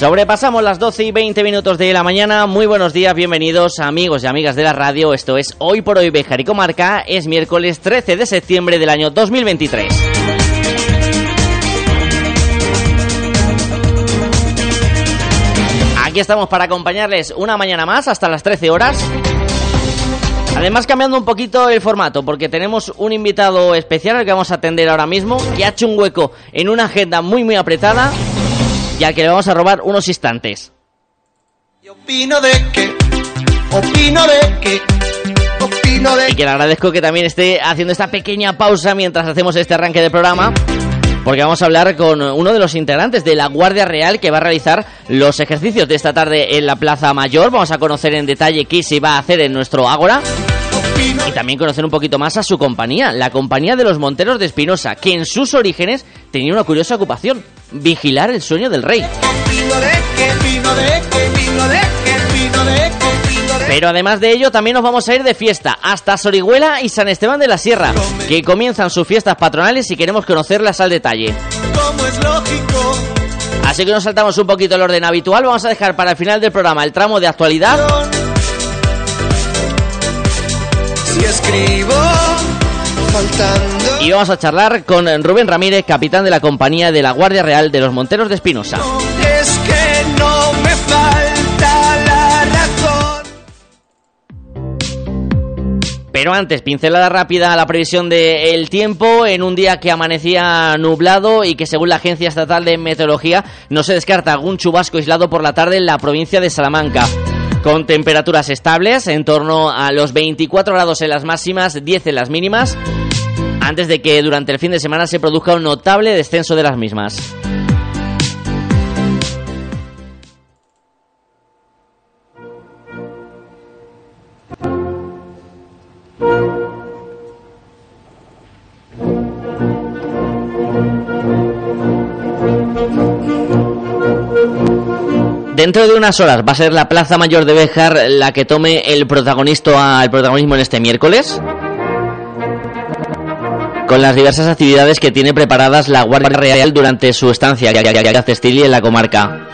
Sobrepasamos las 12 y 20 minutos de la mañana. Muy buenos días, bienvenidos amigos y amigas de la radio. Esto es Hoy por Hoy Bejar y Comarca. Es miércoles 13 de septiembre del año 2023. Aquí estamos para acompañarles una mañana más hasta las 13 horas. Además cambiando un poquito el formato porque tenemos un invitado especial al que vamos a atender ahora mismo que ha hecho un hueco en una agenda muy muy apretada y al que le vamos a robar unos instantes. opino de que, opino de que, opino de Y que le agradezco que también esté haciendo esta pequeña pausa mientras hacemos este arranque de programa. Porque vamos a hablar con uno de los integrantes de la Guardia Real que va a realizar los ejercicios de esta tarde en la Plaza Mayor. Vamos a conocer en detalle qué se va a hacer en nuestro Ágora. Y también conocer un poquito más a su compañía, la Compañía de los Monteros de Espinosa, que en sus orígenes tenía una curiosa ocupación, vigilar el sueño del rey. Pero además de ello, también nos vamos a ir de fiesta hasta Sorihuela y San Esteban de la Sierra, que comienzan sus fiestas patronales y queremos conocerlas al detalle. Así que nos saltamos un poquito el orden habitual, vamos a dejar para el final del programa el tramo de actualidad Si escribo y vamos a charlar con Rubén Ramírez, capitán de la compañía de la Guardia Real de los Monteros de Espinosa. es que no me falta la razón. Pero antes, pincelada rápida a la previsión del tiempo en un día que amanecía nublado y que según la Agencia Estatal de Meteorología no se descarta algún chubasco aislado por la tarde en la provincia de Salamanca. Con temperaturas estables, en torno a los 24 grados en las máximas, 10 en las mínimas, antes de que durante el fin de semana se produzca un notable descenso de las mismas. Dentro de unas horas va a ser la Plaza Mayor de Béjar la que tome el, protagonista, el protagonismo en este miércoles. Con las diversas actividades que tiene preparadas la Guardia Real durante su estancia en la comarca.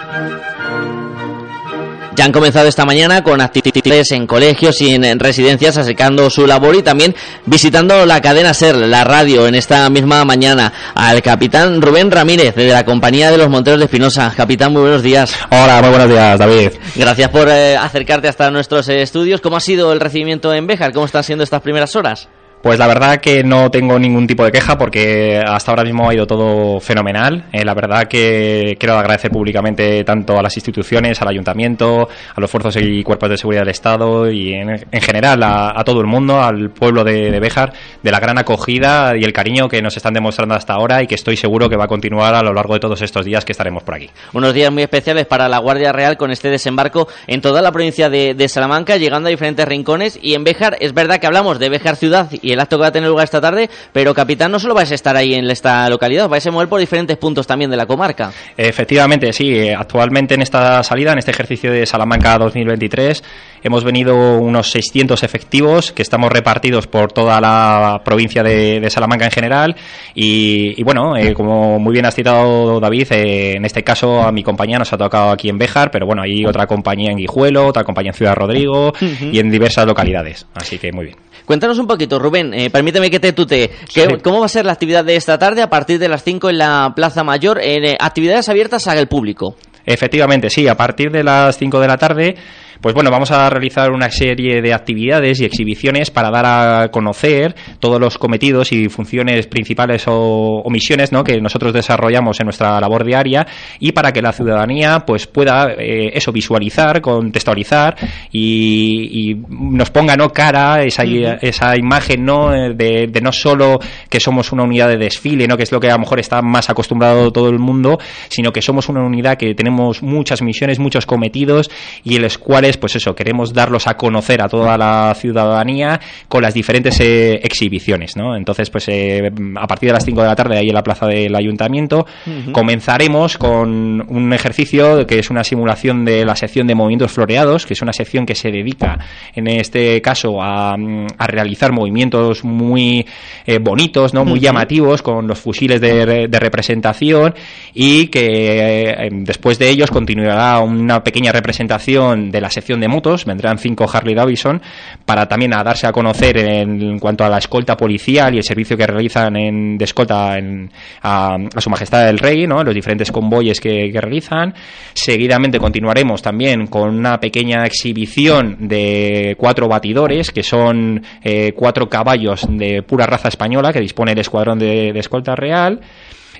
Ya han comenzado esta mañana con actividades en colegios y en residencias acercando su labor y también visitando la cadena SER, la radio, en esta misma mañana al capitán Rubén Ramírez de la compañía de los Monteros de Espinosa. Capitán, muy buenos días. Hola, muy buenos días, David. Gracias por eh, acercarte hasta nuestros eh, estudios. ¿Cómo ha sido el recibimiento en Béjar? ¿Cómo están siendo estas primeras horas? Pues la verdad que no tengo ningún tipo de queja porque hasta ahora mismo ha ido todo fenomenal. Eh, la verdad que quiero agradecer públicamente tanto a las instituciones, al ayuntamiento, a los fuerzas y cuerpos de seguridad del Estado y en, en general a, a todo el mundo, al pueblo de, de Béjar, de la gran acogida y el cariño que nos están demostrando hasta ahora y que estoy seguro que va a continuar a lo largo de todos estos días que estaremos por aquí. Unos días muy especiales para la Guardia Real con este desembarco en toda la provincia de, de Salamanca, llegando a diferentes rincones. Y en Béjar, es verdad que hablamos de Béjar ciudad y el acto que va a tener lugar esta tarde, pero capitán, no solo vais a estar ahí en esta localidad, vais a mover por diferentes puntos también de la comarca. Efectivamente, sí. eh, Actualmente en esta salida, en este ejercicio de Salamanca 2023, hemos venido unos 600 efectivos que estamos repartidos por toda la provincia de, de Salamanca en general. Y, y bueno, eh, como muy bien has citado David, eh, en este caso a mi compañía nos ha tocado aquí en Béjar, pero bueno, hay otra compañía en Guijuelo, otra compañía en Ciudad Rodrigo y en diversas localidades. Así que muy bien. Cuéntanos un poquito, Rubén, eh, permíteme que te tutee. ¿Qué- Sí. ¿Cómo va a ser la actividad de esta tarde a partir de las 5 en la Plaza Mayor? En eh, actividades abiertas al público. Efectivamente, sí, a partir de las 5 de la tarde, pues bueno, vamos a realizar una serie de actividades y exhibiciones para dar a conocer todos los cometidos y funciones principales o, o misiones ¿no? que nosotros desarrollamos en nuestra labor diaria y para que la ciudadanía pues pueda eh, eso visualizar, contextualizar y, y nos ponga no cara esa, esa imagen no de, de no solo que somos una unidad de desfile, no que es lo que a lo mejor está más acostumbrado todo el mundo, sino que somos una unidad que tenemos muchas misiones, muchos cometidos y en los cuales cuales, pues eso, queremos darlos a conocer a toda la ciudadanía con las diferentes eh, exhibiciones, ¿no? Entonces, pues eh, a partir de las 5 de la tarde ahí en la plaza del ayuntamiento comenzaremos con un ejercicio que es una simulación de la sección de movimientos floreados, que es una sección que se dedica en este caso a, a realizar movimientos muy eh, bonitos, ¿no? Muy llamativos con los fusiles de, de representación y que después de ellos continuará una pequeña representación de la sección de motos, vendrán cinco Harley Davidson para también a darse a conocer en, cuanto a la escolta policial y el servicio que realizan en, de escolta en, a, su majestad el rey, ¿no? los diferentes convoyes que, realizan. Seguidamente continuaremos también con una pequeña exhibición de cuatro batidores, que son eh, cuatro caballos de pura raza española que dispone el escuadrón de, escolta real.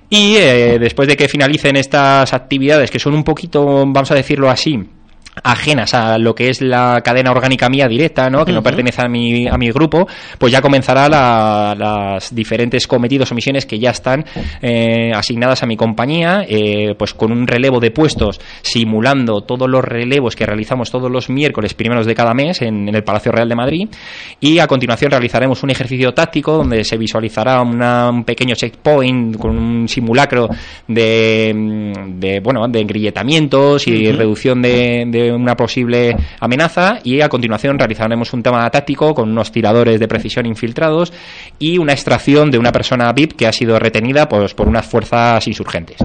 Y eh, después de que finalicen estas actividades, que son un poquito, vamos a decirlo así, ajenas a lo que es la cadena orgánica mía directa, ¿no? que no pertenece a mi, a mi grupo, pues ya comenzará las diferentes cometidos o misiones que ya están eh, asignadas a mi compañía, eh, pues con un relevo de puestos simulando todos los relevos que realizamos todos los miércoles primeros de cada mes en, el Palacio Real de Madrid y a continuación realizaremos un ejercicio táctico donde se visualizará un pequeño checkpoint con un simulacro de, de bueno de engrilletamientos y reducción de una posible amenaza y a continuación realizaremos un tema táctico con unos tiradores de precisión infiltrados y una extracción de una persona VIP que ha sido retenida pues, por unas fuerzas insurgentes.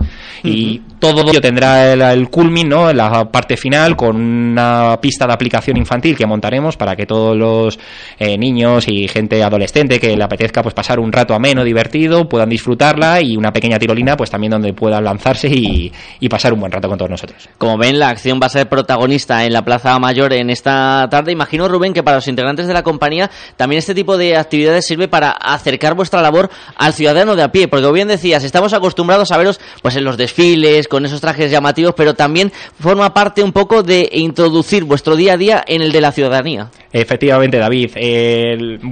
Y todo ello tendrá el, el culmin, ¿no? la parte final con una pista de aplicación infantil que montaremos para que todos los eh, niños y gente adolescente que le apetezca pues pasar un rato ameno, divertido, puedan disfrutarla y una pequeña tirolina pues también donde puedan lanzarse y, y pasar un buen rato con todos nosotros. Como ven, la acción va a ser protagonista en la Plaza Mayor en esta tarde. Imagino, Rubén, que para los integrantes de la compañía también este tipo de actividades sirve para acercar vuestra labor al ciudadano de a pie, porque como bien decías, estamos acostumbrados a veros pues en los desfiles, con esos trajes llamativos, pero también forma parte un poco de introducir vuestro día a día en el de la ciudadanía. Efectivamente, David,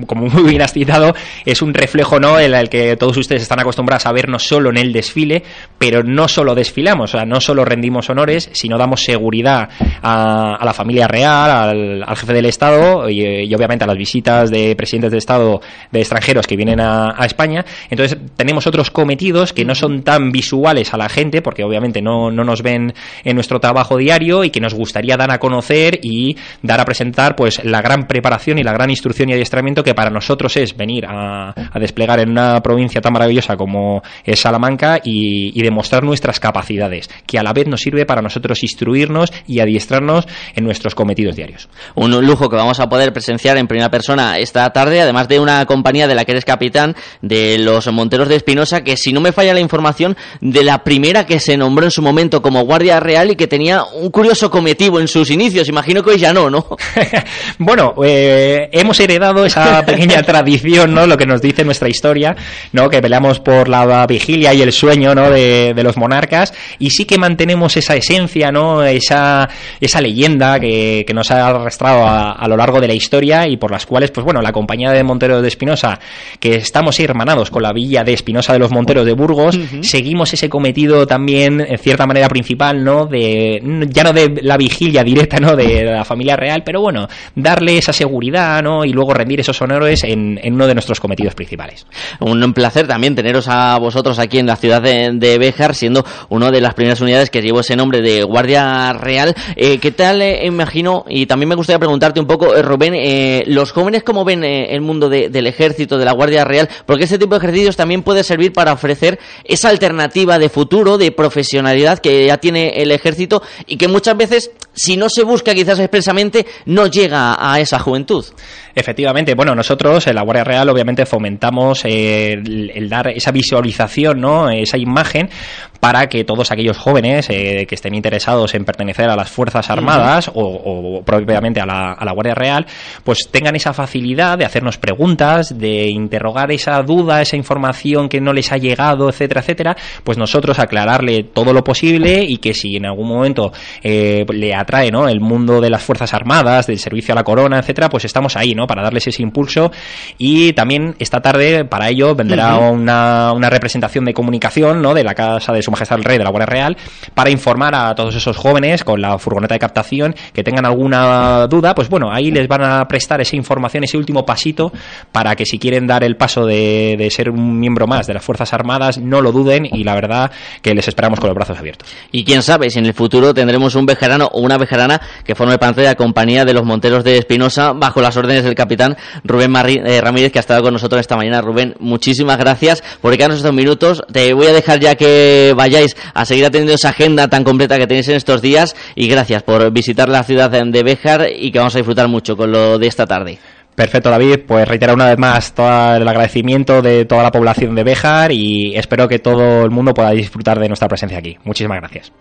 como muy bien has citado, es un reflejo ¿no? en el que todos ustedes están acostumbrados a ver no solo en el desfile, pero no solo desfilamos, o sea, no solo rendimos honores, sino damos seguridad a, la familia real, al, jefe del Estado y, obviamente a las visitas de presidentes de Estado de extranjeros que vienen a, España. Entonces tenemos otros cometidos que no son tan visuales a la gente, porque obviamente no, no nos ven en nuestro trabajo diario y que nos gustaría dar a conocer y dar a presentar pues la gran preparación y la gran instrucción y adiestramiento que para nosotros es venir a, desplegar en una provincia tan maravillosa como es Salamanca y, demostrar nuestras capacidades, que a la vez nos sirve para nosotros instruirnos y adiestrarnos en nuestros cometidos diarios. Un lujo que vamos a poder presenciar en primera persona esta tarde, además de una compañía de la que eres capitán, de los Monteros de Espinosa, que si no me falla la información, de la primera que se nombró en su momento como Guardia Real y que tenía un curioso cometido en sus inicios. Imagino que hoy ya no, ¿no? bueno, bueno, eh, hemos heredado esa pequeña tradición, ¿no? Lo que nos dice nuestra historia, ¿no? Que peleamos por la vigilia y el sueño, ¿no? De, los monarcas y sí que mantenemos esa esencia, ¿no? Esa, esa leyenda que, nos ha arrastrado a, lo largo de la historia y por las cuales, pues bueno, la compañía de Monteros de Espinosa, que estamos hermanados con la villa de Espinosa de los Monteros de Burgos, seguimos ese cometido también, en cierta manera principal, ¿no? De, ya no de la vigilia directa, ¿no? De la familia real, pero bueno, darle esa seguridad ¿no? y luego rendir esos honores en, uno de nuestros cometidos principales. Un placer también teneros a vosotros aquí en la ciudad de, de Béjar, siendo una de las primeras unidades que llevó ese nombre de Guardia Real. Eh, ¿Qué tal, eh, imagino? Y también me gustaría preguntarte un poco, eh, Rubén, los jóvenes cómo ven el mundo del ejército, de la Guardia Real, porque este tipo de ejercicios también puede servir para ofrecer esa alternativa de futuro, de profesionalidad que ya tiene el ejército y que muchas veces, si no se busca quizás expresamente, no llega a esa juventud. Efectivamente, bueno, nosotros en la Guardia Real obviamente fomentamos eh, el, dar esa visualización, ¿no? esa imagen para que todos aquellos jóvenes eh, que estén interesados en pertenecer a las Fuerzas Armadas o, propiamente a la, a la, Guardia Real, pues tengan esa facilidad de hacernos preguntas, de interrogar esa duda, esa información que no les ha llegado, etcétera, etcétera, pues nosotros aclararle todo lo posible y que si en algún momento eh, le atrae ¿no? el mundo de las Fuerzas Armadas, del servicio a la corona, etcétera, pues estamos ahí, ¿no? Para darles ese impulso. Y también esta tarde, para ello, vendrá una, una representación de comunicación, ¿no? De la Casa de Majestad el Rey de la Guardia Real, para informar a todos esos jóvenes con la furgoneta de captación que tengan alguna duda, pues bueno, ahí les van a prestar esa información, ese último pasito, para que si quieren dar el paso de, ser un miembro más de las Fuerzas Armadas, no lo duden y la verdad que les esperamos con los brazos abiertos. Y quién sabe si en el futuro tendremos un vejerano o una vejerana que forme parte de la compañía de los Monteros de Espinosa bajo las órdenes del capitán Rubén eh, Ramírez que ha estado con nosotros esta mañana. Rubén, muchísimas gracias por quedarnos estos minutos. Te voy a dejar ya que vayáis a seguir atendiendo esa agenda tan completa que tenéis en estos días y gracias por visitar la ciudad de Béjar y que vamos a disfrutar mucho con lo de esta tarde. Perfecto, David. Pues reiterar una vez más todo el agradecimiento de toda la población de Béjar y espero que todo el mundo pueda disfrutar de nuestra presencia aquí. Muchísimas gracias.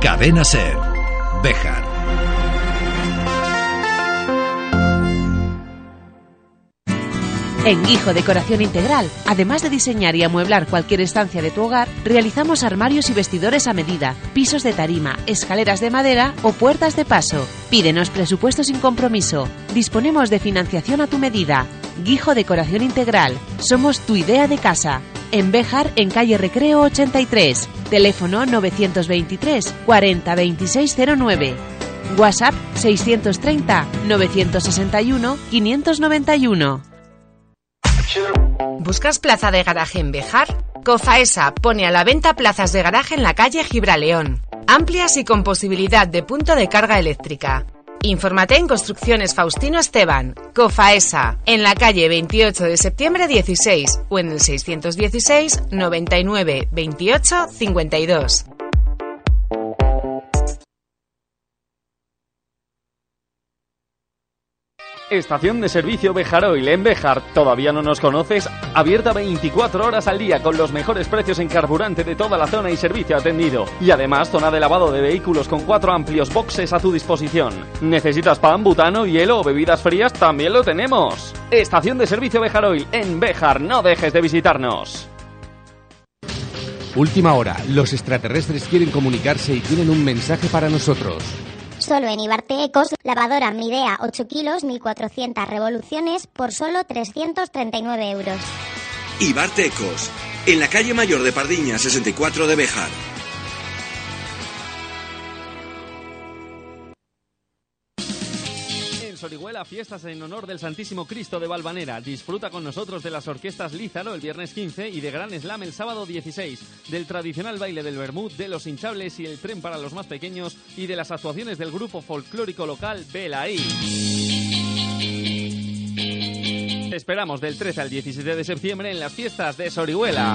Cadena Ser. Béjar. En Guijo Decoración Integral, además de diseñar y amueblar cualquier estancia de tu hogar, realizamos armarios y vestidores a medida, pisos de tarima, escaleras de madera o puertas de paso. Pídenos presupuesto sin compromiso. Disponemos de financiación a tu medida. Guijo Decoración Integral. Somos tu idea de casa. En Béjar, en calle Recreo 83. Teléfono 923 40 2609. WhatsApp 630 961 591. ¿Buscas plaza de garaje en Bejar? Cofaesa pone a la venta plazas de garaje en la calle Gibraleón, amplias y con posibilidad de punto de carga eléctrica. Infórmate en Construcciones Faustino Esteban, Cofaesa, en la calle 28 de septiembre 16 o en el 616 99 28 52. Estación de servicio Bejaroil en Bejar. ¿Todavía no nos conoces? Abierta 24 horas al día con los mejores precios en carburante de toda la zona y servicio atendido. Y además zona de lavado de vehículos con cuatro amplios boxes a tu disposición. ¿Necesitas pan, butano, hielo o bebidas frías? También lo tenemos. Estación de servicio Bejaroil en Bejar. No dejes de visitarnos. Última hora. Los extraterrestres quieren comunicarse y tienen un mensaje para nosotros. Solo en Ibarte Ecos, lavadora Midea 8 kilos, 1400 revoluciones por solo 339 euros. Ibarte Ecos, en la calle mayor de Pardiña 64 de Bejar. Fiestas en honor del Santísimo Cristo de Valvanera. Disfruta con nosotros de las orquestas Lízaro el viernes 15 y de Gran Slam el sábado 16, del tradicional baile del Bermud, de los hinchables y el tren para los más pequeños y de las actuaciones del grupo folclórico local Belaí. Esperamos del 13 al 17 de septiembre en las fiestas de Sorihuela.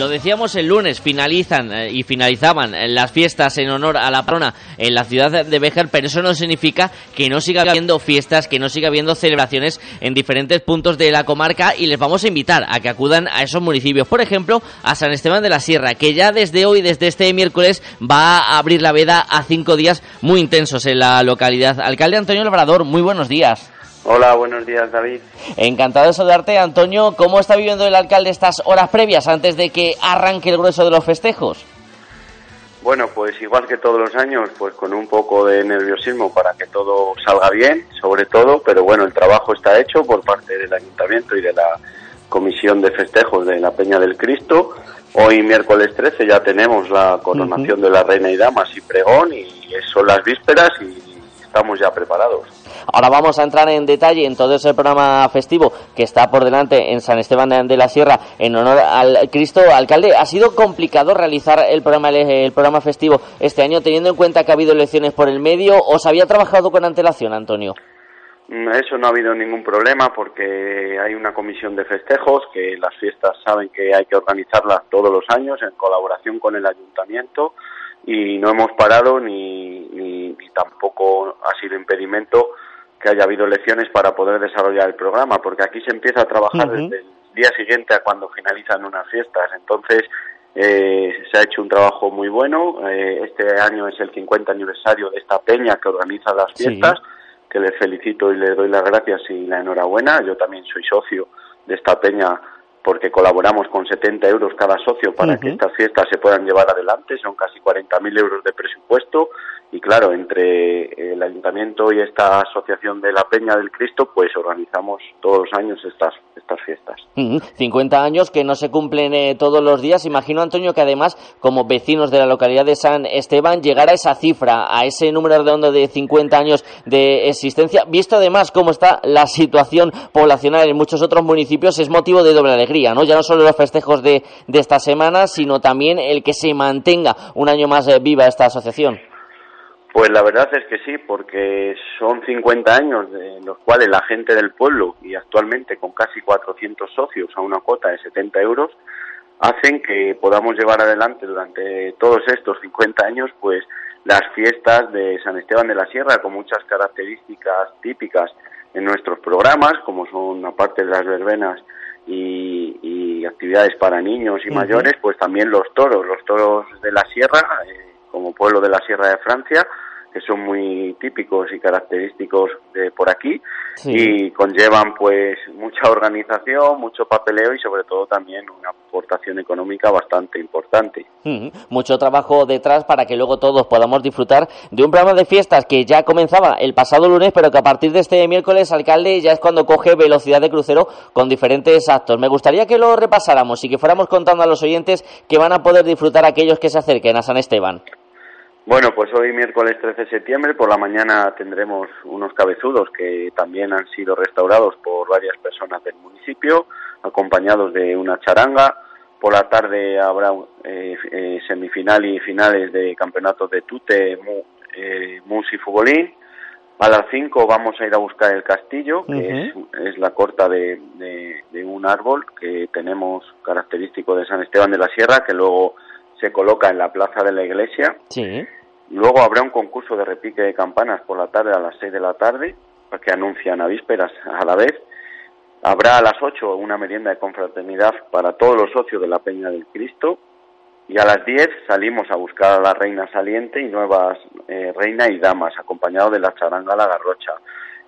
Lo decíamos el lunes, finalizan eh, y finalizaban eh, las fiestas en honor a la patrona en la ciudad de Béjar, pero eso no significa que no siga habiendo fiestas, que no siga habiendo celebraciones en diferentes puntos de la comarca y les vamos a invitar a que acudan a esos municipios. Por ejemplo, a San Esteban de la Sierra, que ya desde hoy, desde este miércoles, va a abrir la veda a cinco días muy intensos en la localidad. Alcalde Antonio Labrador, muy buenos días. Hola, buenos días, David. Encantado de saludarte, Antonio. ¿Cómo está viviendo el alcalde estas horas previas antes de que arranque el grueso de los festejos? Bueno, pues igual que todos los años, pues con un poco de nerviosismo para que todo salga bien, sobre todo, pero bueno, el trabajo está hecho por parte del ayuntamiento y de la comisión de festejos de la Peña del Cristo. Hoy, miércoles 13, ya tenemos la coronación de la Reina y Damas y Pregón, y son las vísperas y estamos ya preparados. Ahora vamos a entrar en detalle en todo ese programa festivo que está por delante en San Esteban de la Sierra en honor al Cristo. Alcalde, ¿ha sido complicado realizar el programa, el programa festivo este año teniendo en cuenta que ha habido elecciones por el medio o se había trabajado con antelación, Antonio? Mm, Eso no ha habido ningún problema porque hay una comisión de festejos que las fiestas saben que hay que organizarlas todos los años en colaboración con el ayuntamiento y no hemos parado ni, ni, ni tampoco ha sido impedimento que haya habido elecciones para poder desarrollar el programa porque aquí se empieza a trabajar desde el día siguiente a cuando finalizan unas fiestas. Entonces, eh, se ha hecho un trabajo muy bueno. Eh, este año es el 50 aniversario de esta peña que organiza las Sí. fiestas, que les felicito y les doy las gracias y la enhorabuena. Yo también soy socio de esta peña porque colaboramos con 70 euros cada socio para que estas fiestas se puedan llevar adelante. Son casi 40.000 euros de presupuesto y claro, entre el ayuntamiento y esta asociación de la Peña del Cristo, pues organizamos todos los años estas, estas fiestas. Ujú, 50 años que no se cumplen eh, todos los días. Imagino, Antonio, que además, como vecinos de la localidad de San Esteban, llegar a esa cifra, a ese número redondo de 50 años de existencia, visto además cómo está la situación poblacional en muchos otros municipios, es motivo de doble alegría, ¿no? Ya no solo los festejos de, de esta semana, sino también el que se mantenga un año más eh, viva esta asociación. Pues la verdad es que sí, porque son 50 años en los cuales la gente del pueblo, y actualmente con casi 400 socios a una cuota de 70 euros, hacen que podamos llevar adelante durante todos estos 50 años pues las fiestas de San Esteban de la Sierra con muchas características típicas en nuestros programas, como son aparte de las verbenas y, y actividades para niños y mayores, pues también los toros, los toros de la Sierra, eh, como pueblo de la Sierra de Francia, que son muy típicos y característicos de por aquí Sí. y conllevan pues mucha organización, mucho papeleo y sobre todo también una aportación económica bastante importante. Ujú, Mucho trabajo detrás para que luego todos podamos disfrutar de un programa de fiestas que ya comenzaba el pasado lunes, pero que a partir de este miércoles, alcalde, ya es cuando coge velocidad de crucero con diferentes actos. Me gustaría que lo repasáramos y que fuéramos contando a los oyentes que van a poder disfrutar aquellos que se acerquen a San Esteban. Bueno, pues hoy miércoles 13 de septiembre por la mañana tendremos unos cabezudos que también han sido restaurados por varias personas del municipio, acompañados de una charanga. Por la tarde habrá eh, eh, semifinal y finales de campeonatos de tute, mu, eh, mus y futbolín. A las 5 vamos a ir a buscar el castillo, que es, es la corta de, de- de un árbol que tenemos característico de San Esteban de la Sierra, que luego se coloca en la plaza de la iglesia. Sí. Luego habrá un concurso de repique de campanas por la tarde a las 6 de la tarde, que anuncian a vísperas a la vez. Habrá a las 8 una merienda de confraternidad para todos los socios de la Peña del Cristo. Y a las 10 salimos a buscar a la reina saliente y nuevas eh, reina y damas, acompañado de la charanga La Garrocha.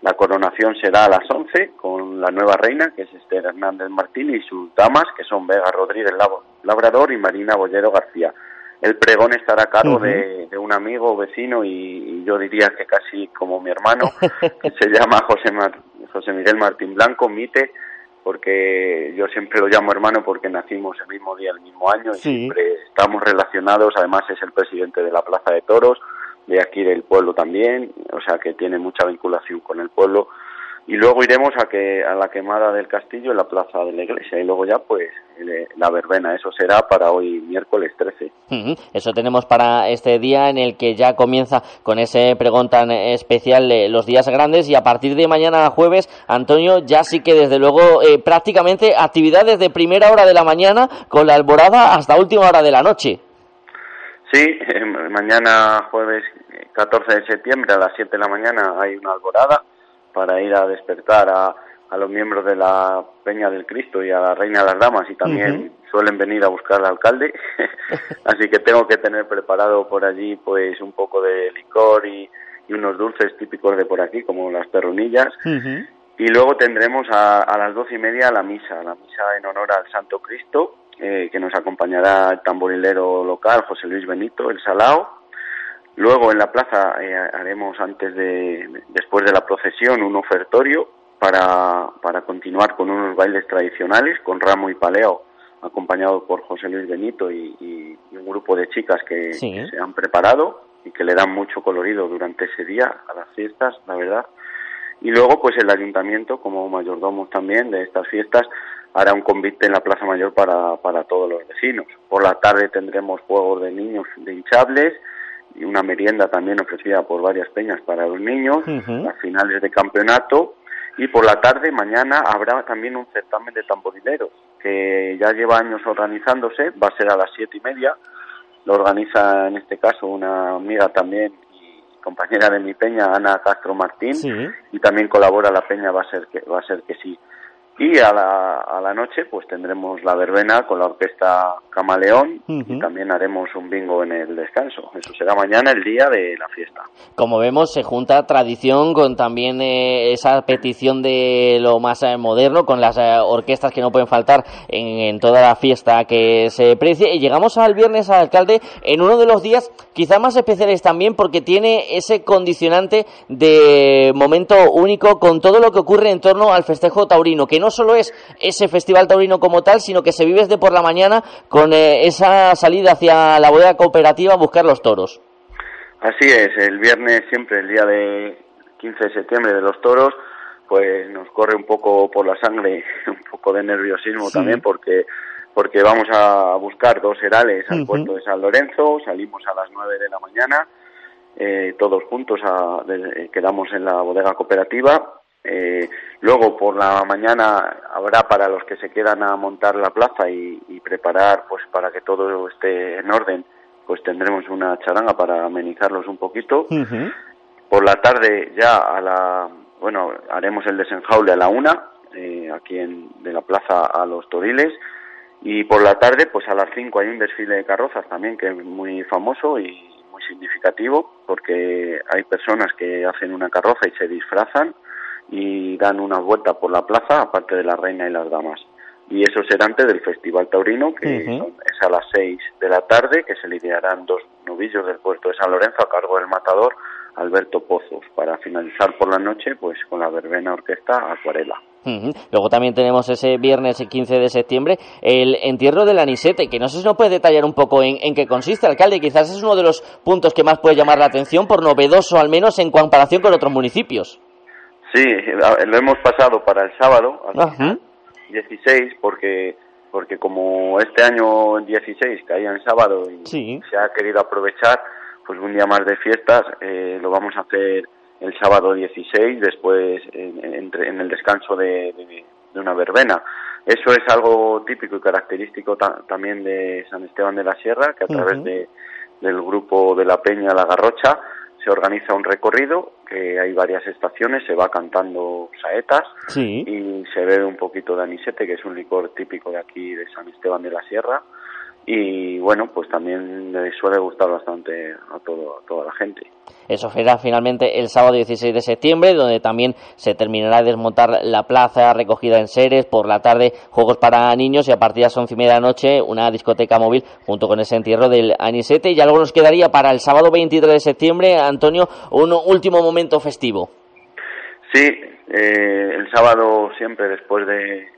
La coronación será a las 11 con la nueva reina, que es Esther Hernández Martín, y sus damas, que son Vega Rodríguez Lab- Labrador y Marina Bollero García. El pregón estará a cargo de, de un amigo, vecino y, y yo diría que casi como mi hermano, que se llama José, Mar- José Miguel Martín Blanco, Mite, porque yo siempre lo llamo hermano porque nacimos el mismo día, el mismo año y Sí. siempre estamos relacionados. Además es el presidente de la Plaza de Toros, de aquí del pueblo también, o sea que tiene mucha vinculación con el pueblo. Y luego iremos a que a la quemada del castillo en la plaza de la iglesia y luego ya pues eh, la verbena. Eso será para hoy miércoles 13. Ujú, Eso tenemos para este día en el que ya comienza con ese pregón tan especial eh, los días grandes y a partir de mañana jueves, Antonio, ya sí que desde luego eh, prácticamente actividades de primera hora de la mañana con la alborada hasta última hora de la noche. Sí, eh, mañana jueves eh, 14 de septiembre a las 7 de la mañana hay una alborada para ir a despertar a, a los miembros de la Peña del Cristo y a la Reina de las Damas y también suelen venir a buscar al alcalde. Así que tengo que tener preparado por allí pues un poco de licor y, y unos dulces típicos de por aquí como las perronillas. Y luego tendremos a, a las doce y media la misa, la misa en honor al Santo Cristo, eh, que nos acompañará el tamborilero local José Luis Benito, el Salao. Luego en la plaza eh, haremos antes de, después de la procesión un ofertorio para, para continuar con unos bailes tradicionales con ramo y paleo, acompañado por José Luis Benito y, un grupo de chicas que, Sí. que se han preparado y que le dan mucho colorido durante ese día a las fiestas, la verdad. Y luego, pues el ayuntamiento, como mayordomos también de estas fiestas, hará un convite en la Plaza Mayor para, para todos los vecinos. Por la tarde tendremos juegos de niños de hinchables y una merienda también ofrecida por varias peñas para los niños, las finales de campeonato y por la tarde mañana habrá también un certamen de tamborileros que ya lleva años organizándose, va a ser a las siete y media, lo organiza en este caso una amiga también y compañera de mi peña Ana Castro Martín y también colabora la peña va a ser que va a ser que sí y a la, a la noche pues tendremos la verbena con la orquesta Camaleón y también haremos un bingo en el descanso. Eso será mañana el día de la fiesta. Como vemos se junta tradición con también eh, esa petición de lo más eh, moderno, con las eh, orquestas que no pueden faltar en, toda la fiesta que se precie. Y llegamos al viernes, alcalde, en uno de los días quizá más especiales también porque tiene ese condicionante de momento único con todo lo que ocurre en torno al festejo taurino, que no solo es ese festival taurino como tal, sino que se vive desde por la mañana con eh, esa salida hacia la bodega cooperativa a buscar los toros. Así es, el viernes siempre, el día de 15 de septiembre de los toros, pues nos corre un poco por la sangre, un poco de nerviosismo también, porque porque vamos a buscar dos herales al puerto de San Lorenzo, salimos a las 9 de la mañana, eh, todos juntos a, quedamos en la bodega cooperativa eh, luego por la mañana habrá para los que se quedan a montar la plaza y, preparar pues para que todo esté en orden, pues tendremos una charanga para amenizarlos un poquito. Por la tarde ya a la bueno haremos el desenjaule a la una eh, aquí en, de la plaza a los Toriles y por la tarde pues a las cinco hay un desfile de carrozas también que es muy famoso y muy significativo porque hay personas que hacen una carroza y se disfrazan y dan una vuelta por la plaza, aparte de la reina y las damas. Y eso será antes del Festival Taurino, que es a las seis de la tarde, que se lidiarán dos novillos del puerto de San Lorenzo a cargo del matador Alberto Pozos, para finalizar por la noche pues con la verbena orquesta Acuarela. Luego también tenemos ese viernes 15 de septiembre el entierro del anisete, que no sé si nos puede detallar un poco en, en, qué consiste, alcalde. Quizás es uno de los puntos que más puede llamar la atención, por novedoso al menos en comparación con otros municipios. Sí, lo hemos pasado para el sábado, 16, porque porque como este año 16 caía en sábado y se ha querido aprovechar, pues un día más de fiestas, eh, lo vamos a hacer el sábado 16, después en, en, el descanso de, una verbena. Eso es algo típico y característico también de San Esteban de la Sierra, que a través de, del grupo de la Peña La Garrocha, se organiza un recorrido, que hay varias estaciones, se va cantando saetas y se bebe un poquito de anisete, que es un licor típico de aquí de San Esteban de la Sierra, y bueno, pues también le suele gustar bastante a, todo, a toda la gente. Eso será finalmente el sábado 16 de septiembre, donde también se terminará de desmontar la plaza recogida en Seres. Por la tarde, juegos para niños y a partir de las once y media de la noche, una discoteca móvil junto con ese entierro del Anisete. Y algo nos quedaría para el sábado 23 de septiembre, Antonio, un último momento festivo. Sí, eh, el sábado siempre después de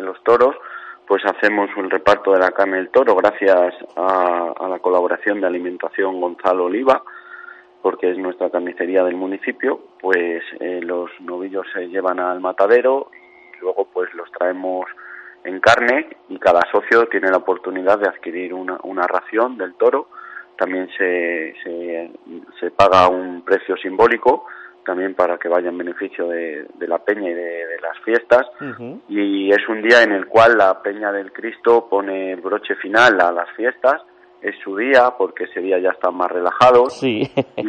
los toros pues hacemos el reparto de la carne del toro gracias a, la colaboración de Alimentación Gonzalo Oliva, porque es nuestra carnicería del municipio, pues eh, los novillos se llevan al matadero y luego pues los traemos en carne y cada socio tiene la oportunidad de adquirir una, una ración del toro. También se, se paga un precio simbólico también para que vaya en beneficio de, la peña y de, las fiestas. Y es un día en el cual la peña del Cristo pone el broche final a las fiestas. Es su día porque ese día ya están más relajados y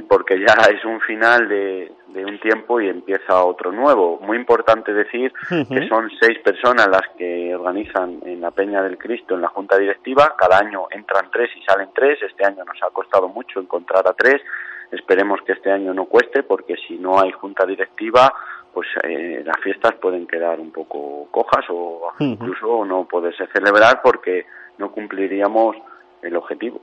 porque ya es un final de, un tiempo y empieza otro nuevo. Muy importante decir que son seis personas las que organizan en la Peña del Cristo en la Junta Directiva. Cada año entran tres y salen tres. Este año nos ha costado mucho encontrar a tres Esperemos que este año no cueste porque si no hay junta directiva, pues eh, las fiestas pueden quedar un poco cojas o incluso no poderse celebrar porque no cumpliríamos el objetivo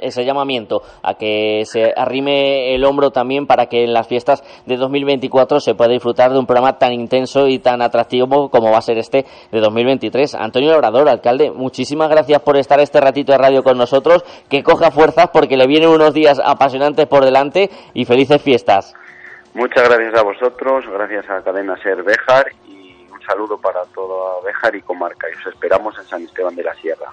ese llamamiento a que se arrime el hombro también para que en las fiestas de 2024 se pueda disfrutar de un programa tan intenso y tan atractivo como va a ser este de 2023. Antonio Labrador, alcalde, muchísimas gracias por estar este ratito de radio con nosotros, que coja fuerzas porque le vienen unos días apasionantes por delante y felices fiestas. Muchas gracias a vosotros, gracias a Cadena Ser Bejar y un saludo para toda Bejar y comarca y os esperamos en San Esteban de la Sierra.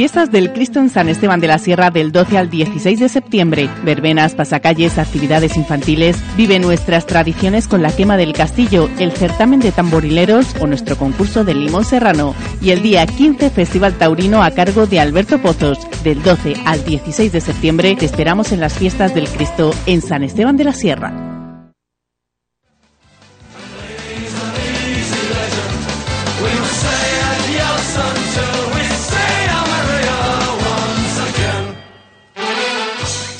Fiestas del Cristo en San Esteban de la Sierra del 12 al 16 de septiembre. Verbenas, pasacalles, actividades infantiles. Vive nuestras tradiciones con la quema del castillo, el certamen de tamborileros o nuestro concurso del limón serrano. Y el día 15 Festival Taurino a cargo de Alberto Pozos. Del 12 al 16 de septiembre te esperamos en las Fiestas del Cristo en San Esteban de la Sierra.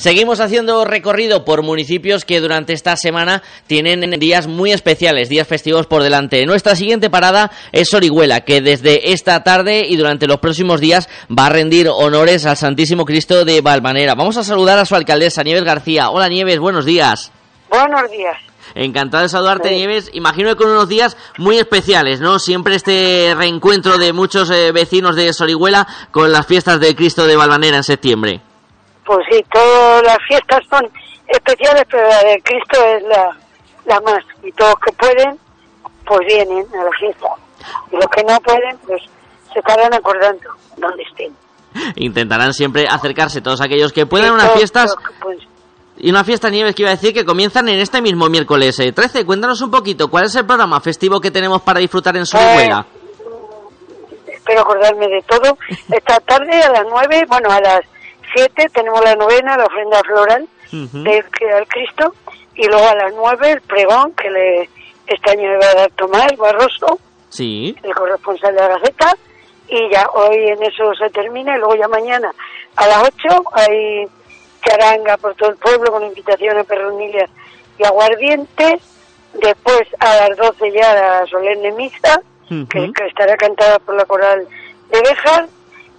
Seguimos haciendo recorrido por municipios que durante esta semana tienen días muy especiales, días festivos por delante. Nuestra siguiente parada es Orihuela, que desde esta tarde y durante los próximos días va a rendir honores al Santísimo Cristo de Valmanera. Vamos a saludar a su alcaldesa, Nieves García. Hola Nieves, buenos días. Buenos días. Encantado de saludarte, Nieves. Imagino que con unos días muy especiales, ¿no? Siempre este reencuentro de muchos eh, vecinos de Sorihuela con las fiestas de Cristo de Valvanera en septiembre. Pues sí, todas las fiestas son especiales, pero la de Cristo es la, la más. Y todos que pueden, pues vienen a la fiesta. Y los que no pueden, pues se estarán acordando donde estén. Intentarán siempre acercarse todos aquellos que puedan a unas fiestas. Y una fiesta Nieves que iba a decir que comienzan en este mismo miércoles eh, 13. Cuéntanos un poquito, ¿cuál es el programa festivo que tenemos para disfrutar en Sorihuela? Espero acordarme de todo. Esta tarde a las nueve, bueno, a las siete tenemos la novena, la ofrenda floral del al Cristo. Y luego a las nueve el pregón que le, este año le va a dar Tomás Barroso. Sí. el corresponsal de la Gaceta, y ya hoy en eso se termina, y luego ya mañana a las 8 hay charanga por todo el pueblo con invitaciones, perronillas y aguardientes, después a las 12 ya la solemne misa, que, que estará cantada por la coral de Béjar,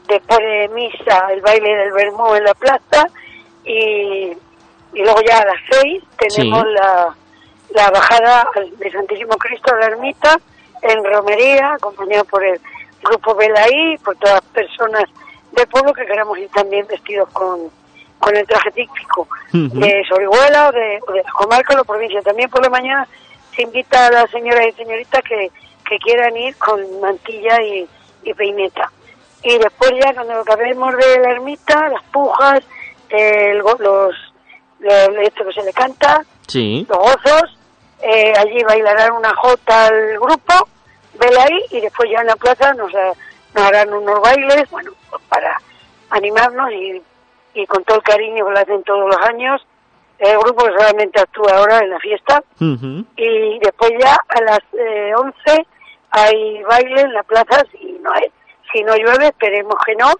después de misa el baile del Bermú en la plaza, y, y luego ya a las 6 tenemos Sí. la, la bajada de Santísimo Cristo a la ermita en romería, acompañado por el grupo Belaí, por todas las personas del pueblo que queramos ir también vestidos con, con el traje típico de Sorihuela o de, o de la comarca o la provincia. También por la mañana se invita a las señoras y señoritas que, que quieran ir con mantilla y, y peineta. Y después ya cuando acabemos de la ermita, las pujas, el los, los, esto que se le canta, Sí. los gozos, eh, allí bailarán una jota al grupo, vela ahí, y después ya en la plaza nos, nos harán unos bailes, bueno, pues para animarnos y, y con todo el cariño que lo hacen todos los años. El grupo que solamente actúa ahora en la fiesta, y después ya a las eh, 11 hay baile en la plaza, si no, hay, si no llueve, esperemos que no,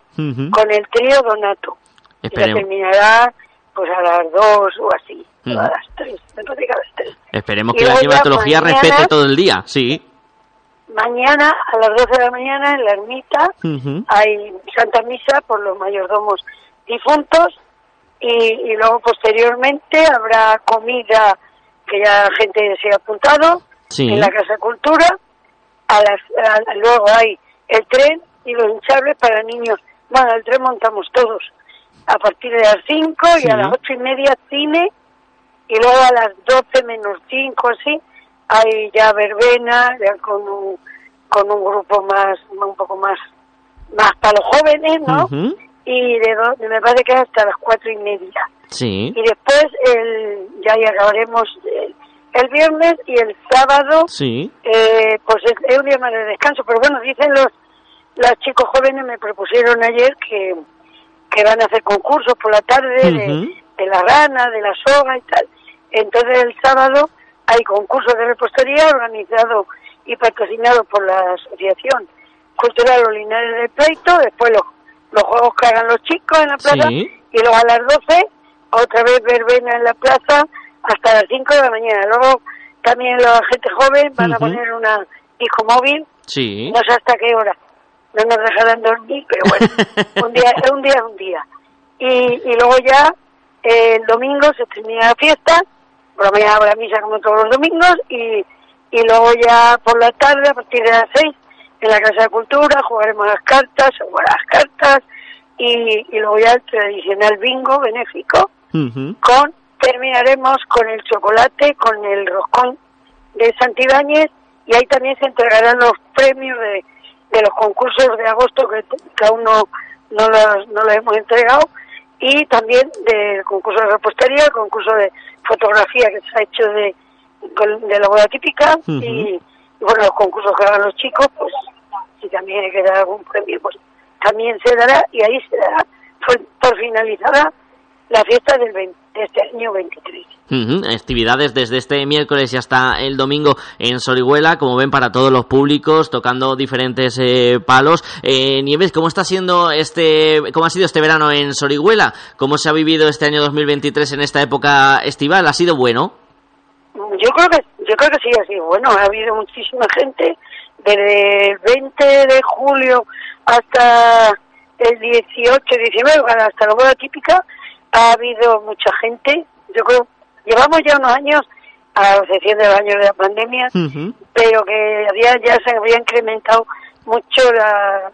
con el trío Donato. Y ya Esperemos. terminará pues a las 2 o así, Ujú. a las 3, me parece que a las 3. Esperemos Y que la climatología respete todo el día, sí. Mañana a las 12 de la mañana en la ermita hay Santa Misa por los mayordomos difuntos y, y luego posteriormente habrá comida que ya la gente se ha apuntado Sí. en la Casa Cultura. A las, a- luego hay el tren y los hinchables para niños. Bueno, el tren montamos todos a partir de las 5 y a las ocho y media cine y luego a las 12 menos 5 así hay ya verbena ya con un con un grupo más un poco más más para los jóvenes no y de me parece que es hasta las cuatro y media Sí. y después el ya ahí acabaremos el, el viernes y el sábado Sí. eh, pues es, es un día más de descanso pero bueno dicen los los chicos jóvenes me propusieron ayer que que van a hacer concursos por la tarde de, la rana, de la soga y tal. Entonces el sábado hay concursos de repostería organizado y patrocinado por la Asociación Cultural Los Linares del Pleito, después los, los juegos que hagan los chicos en la plaza Sí. y luego a las 12 otra vez verbena en la plaza hasta las 5 de la mañana. Luego también la gente joven van a poner una hijo móvil, Sí. no sé hasta qué hora. No nos dejarán dormir, pero bueno, un día un día es un día. Y, y luego ya eh, el domingo se termina la fiesta, por la mañana habrá misa como todos los domingos y, y luego ya por la tarde, a partir de las 6, en la Casa de Cultura jugaremos las cartas, se jugarán las cartas y, y luego ya el tradicional bingo benéfico con terminaremos con el chocolate, con el roscón de Santibáñez y ahí también se entregarán los premios de, de los concursos de agosto que, que aún no, no, los, no los hemos entregado y también del concurso de repostería, el concurso de fotografía que se ha hecho de, de la boda típica y bueno, los concursos que hagan los chicos, pues si también hay que dar algún premio, pues también se dará y ahí se dará por, por finalizada la fiesta del 20 de este año 23. Ujú, Actividades desde este miércoles y hasta el domingo en Sorihuela, como ven, para todos los públicos, tocando diferentes eh, palos. Eh, Nieves, ¿cómo está siendo este, cómo ha sido este verano en Sorihuela? ¿Cómo se ha vivido este año 2023 en esta época estival? ¿Ha sido bueno? Yo creo que yo creo que sí ha sido bueno, ha habido muchísima gente desde el 20 de julio hasta el 18, 19, hasta la boda típica ha habido mucha gente. Yo creo llevamos ya unos años a excepción de los años de la pandemia, pero que había ya se había incrementado mucho la,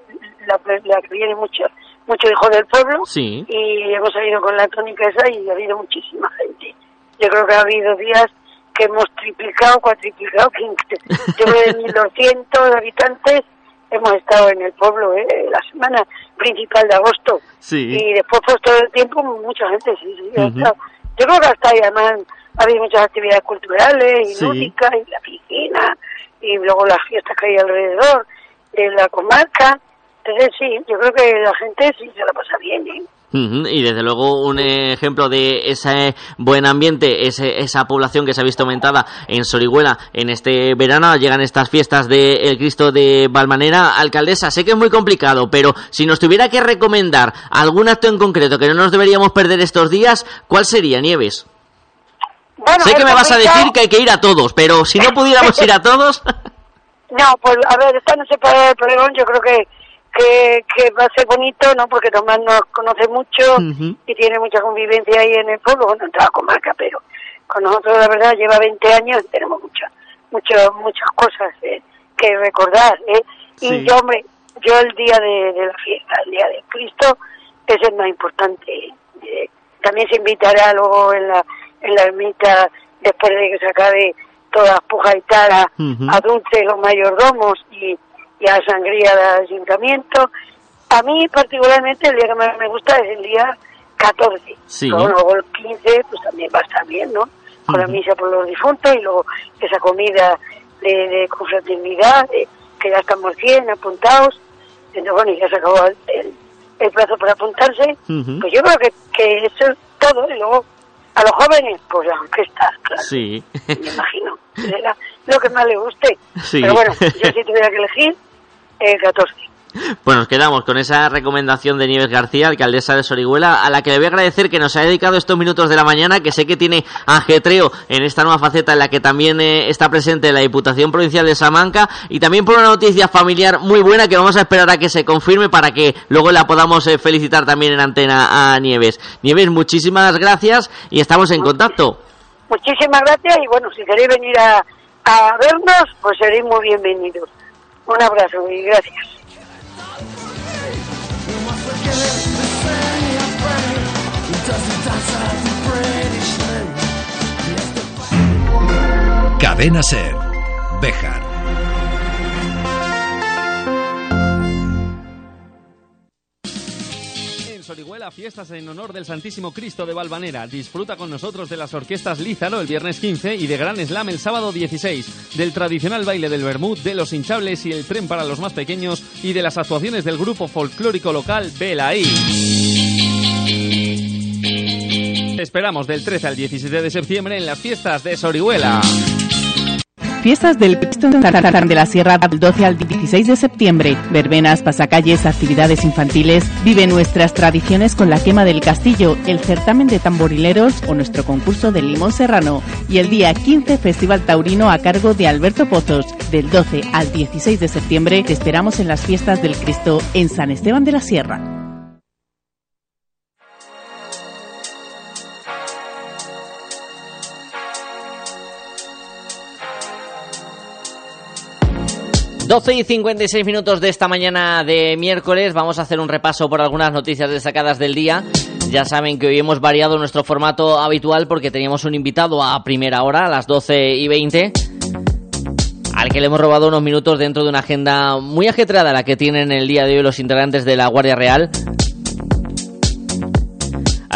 la, la que viene mucho mucho hijo del pueblo Sí. y hemos salido con la tónica esa y ha habido muchísima gente. Yo creo que ha habido días que hemos triplicado, cuatriplicado, yo creo de 1.200 habitantes hemos estado en el pueblo ¿eh? la semana principal de agosto Sí. y después pues todo el tiempo mucha gente sí, sí, Ujú. estado. yo creo que hasta ahí además ha habido muchas actividades culturales y Sí. lúdicas y la piscina y luego las fiestas que hay alrededor de la comarca entonces sí yo creo que la gente sí se la pasa bien ¿eh? Y desde luego un ejemplo de ese buen ambiente, ese- esa población que se ha visto aumentada en Sorihuela en este verano, llegan estas fiestas del Cristo de Balmanera. Alcaldesa, sé que es muy complicado, pero si nos tuviera que recomendar algún acto en concreto que no nos deberíamos perder estos días, ¿cuál sería, Nieves? Bueno, sé que me vas a decir que hay que ir a todos, pero si no pudiéramos ir a todos... No, pues a ver, esta noche para el pregón yo creo que, que, que va a ser bonito, ¿no? Porque Tomás nos conoce mucho y tiene mucha convivencia ahí en el pueblo, bueno, en toda la comarca, pero con nosotros la verdad lleva 20 años y tenemos muchas muchas muchas cosas eh, que recordar, ¿eh? Sí. Y yo, hombre, yo el día de, de la fiesta, el día de Cristo, es el más importante. eh. también se invitará luego en la, en la ermita, después de que se acabe todas pujas y tal, a, Ujú. a Dulce, los mayordomos y, y a la sangría del ayuntamiento. A mí particularmente el día que más me gusta es el día 14. Sí. Luego, luego el 15 pues también va a estar bien, ¿no? Con la misa por los difuntos y luego esa comida de, de confraternidad, de- que ya estamos 100 apuntados. Entonces, bueno, y ya se acabó el, el- el plazo para apuntarse. Pues yo creo que, que eso es todo. Y luego a los jóvenes, pues la orquesta, claro Sí. me imagino. Será lo que más le guste. Sí. Pero bueno, yo si tuviera que elegir, el 14. Pues nos quedamos con esa recomendación de Nieves García, alcaldesa de Sorihuela, a la que le voy a agradecer que nos haya dedicado estos minutos de la mañana, que sé que tiene ajetreo en esta nueva faceta en la que también eh, está presente la Diputación Provincial de Salamanca y también por una noticia familiar muy buena que vamos a esperar a que se confirme para que luego la podamos eh, felicitar también en antena a Nieves. Nieves, muchísimas gracias y estamos en contacto. Muchísimas gracias y bueno, si queréis venir a, a vernos, pues seréis muy bienvenidos. Un abrazo y gracias. Cadena Ser. Bejar. En Sorihuela, fiestas en honor del Santísimo Cristo de Valvanera. Disfruta con nosotros de las orquestas Lízaro el viernes 15 y de Gran Slam el sábado 16, del tradicional baile del Bermud, de los hinchables y el tren para los más pequeños y de las actuaciones del grupo folclórico local Belaí. Esperamos del 13 al 17 de septiembre en las fiestas de Sorihuela. Fiestas del Cristo de la Sierra del 12 al 16 de septiembre. Verbenas, pasacalles, actividades infantiles. Vive nuestras tradiciones con la quema del castillo, el certamen de tamborileros o nuestro concurso del limón serrano. Y el día 15, Festival Taurino a cargo de Alberto Pozos. Del 12 al 16 de septiembre te esperamos en las fiestas del Cristo en San Esteban de la Sierra. 12 y 56 minutos de esta mañana de miércoles. Vamos a hacer un repaso por algunas noticias destacadas del día. Ya saben que hoy hemos variado nuestro formato habitual porque teníamos un invitado a primera hora, a las 12 y 20, al que le hemos robado unos minutos dentro de una agenda muy ajetreada la que tienen el día de hoy los integrantes de la Guardia Real.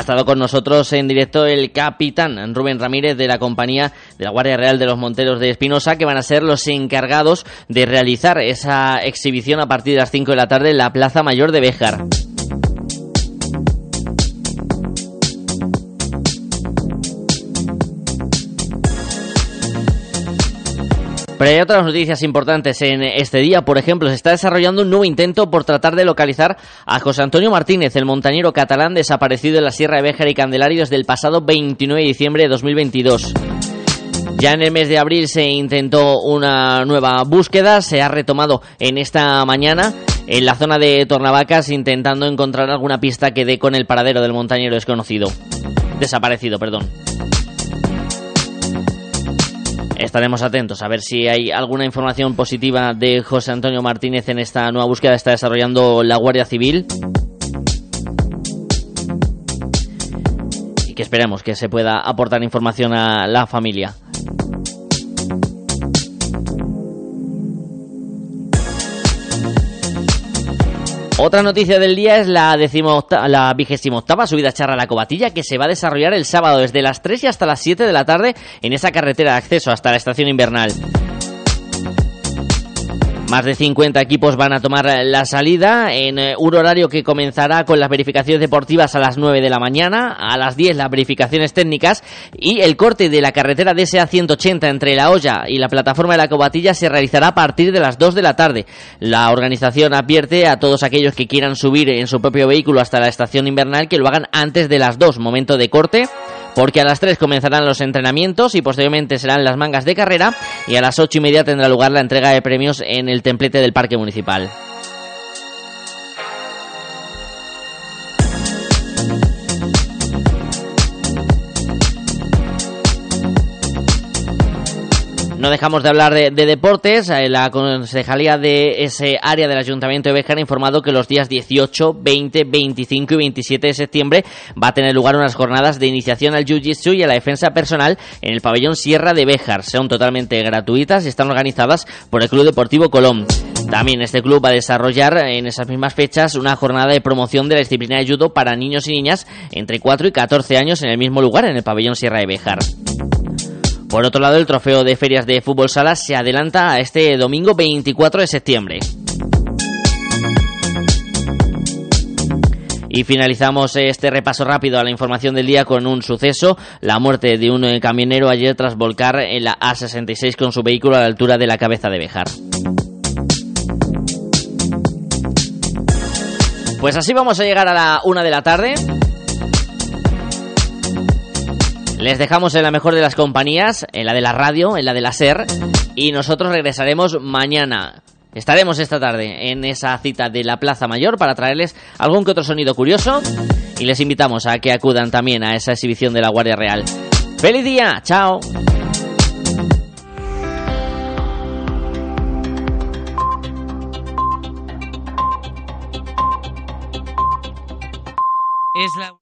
Estado con nosotros en directo el capitán Rubén Ramírez de la compañía de la Guardia Real de los Monteros de Espinosa, que van a ser los encargados de realizar esa exhibición a partir de las 5 de la tarde en la Plaza Mayor de Béjar. Pero hay otras noticias importantes en este día. Por ejemplo, se está desarrollando un nuevo intento por tratar de localizar a José Antonio Martínez, el montañero catalán desaparecido en la Sierra de Béjar y Candelario desde el pasado 29 de diciembre de 2022. Ya en el mes de abril se intentó una nueva búsqueda, se ha retomado en esta mañana en la zona de Tornavacas intentando encontrar alguna pista que dé con el paradero del montañero desconocido. Desaparecido, perdón. Estaremos atentos a ver si hay alguna información positiva de José Antonio Martínez en esta nueva búsqueda que está desarrollando la Guardia Civil. Y que esperemos que se pueda aportar información a la familia. Otra noticia del día es la, la vigésima octava subida charra a la Cobatilla que se va a desarrollar el sábado desde las 3 y hasta las 7 de la tarde en esa carretera de acceso hasta la estación invernal. Más de 50 equipos van a tomar la salida en eh, un horario que comenzará con las verificaciones deportivas a las 9 de la mañana, a las 10 las verificaciones técnicas y el corte de la carretera DSA 180 entre La Olla y la plataforma de la Cobatilla se realizará a partir de las 2 de la tarde. La organización advierte a todos aquellos que quieran subir en su propio vehículo hasta la estación invernal que lo hagan antes de las 2, momento de corte porque a las 3 comenzarán los entrenamientos y posteriormente serán las mangas de carrera y a las 8 y media tendrá lugar la entrega de premios en el templete del Parque Municipal. No dejamos de hablar de, deportes. Eh, la concejalía de ese área del Ayuntamiento de Béjar ha informado que los días 18, 20, 25 y 27 de septiembre va a tener lugar unas jornadas de iniciación al Jiu-Jitsu y a la defensa personal en el pabellón Sierra de Béjar. Son totalmente gratuitas y están organizadas por el Club Deportivo Colón. También este club va a desarrollar en esas mismas fechas una jornada de promoción de la disciplina de judo para niños y niñas entre 4 y 14 años en el mismo lugar, en el pabellón Sierra de Béjar. Por otro lado, el trofeo de ferias de fútbol sala se adelanta a este domingo 24 de septiembre. Y finalizamos este repaso rápido a la información del día con un suceso, la muerte de un camionero ayer tras volcar en la A66 con su vehículo a la altura de la cabeza de Bejar. Pues así vamos a llegar a la una de la tarde. Les dejamos en la mejor de las compañías, en la de la radio, en la de la SER, y nosotros regresaremos mañana. Estaremos esta tarde en esa cita de la Plaza Mayor para traerles algún que otro sonido curioso y les invitamos a que acudan también a esa exhibición de la Guardia Real. ¡Feliz día! ¡Chao! Es la...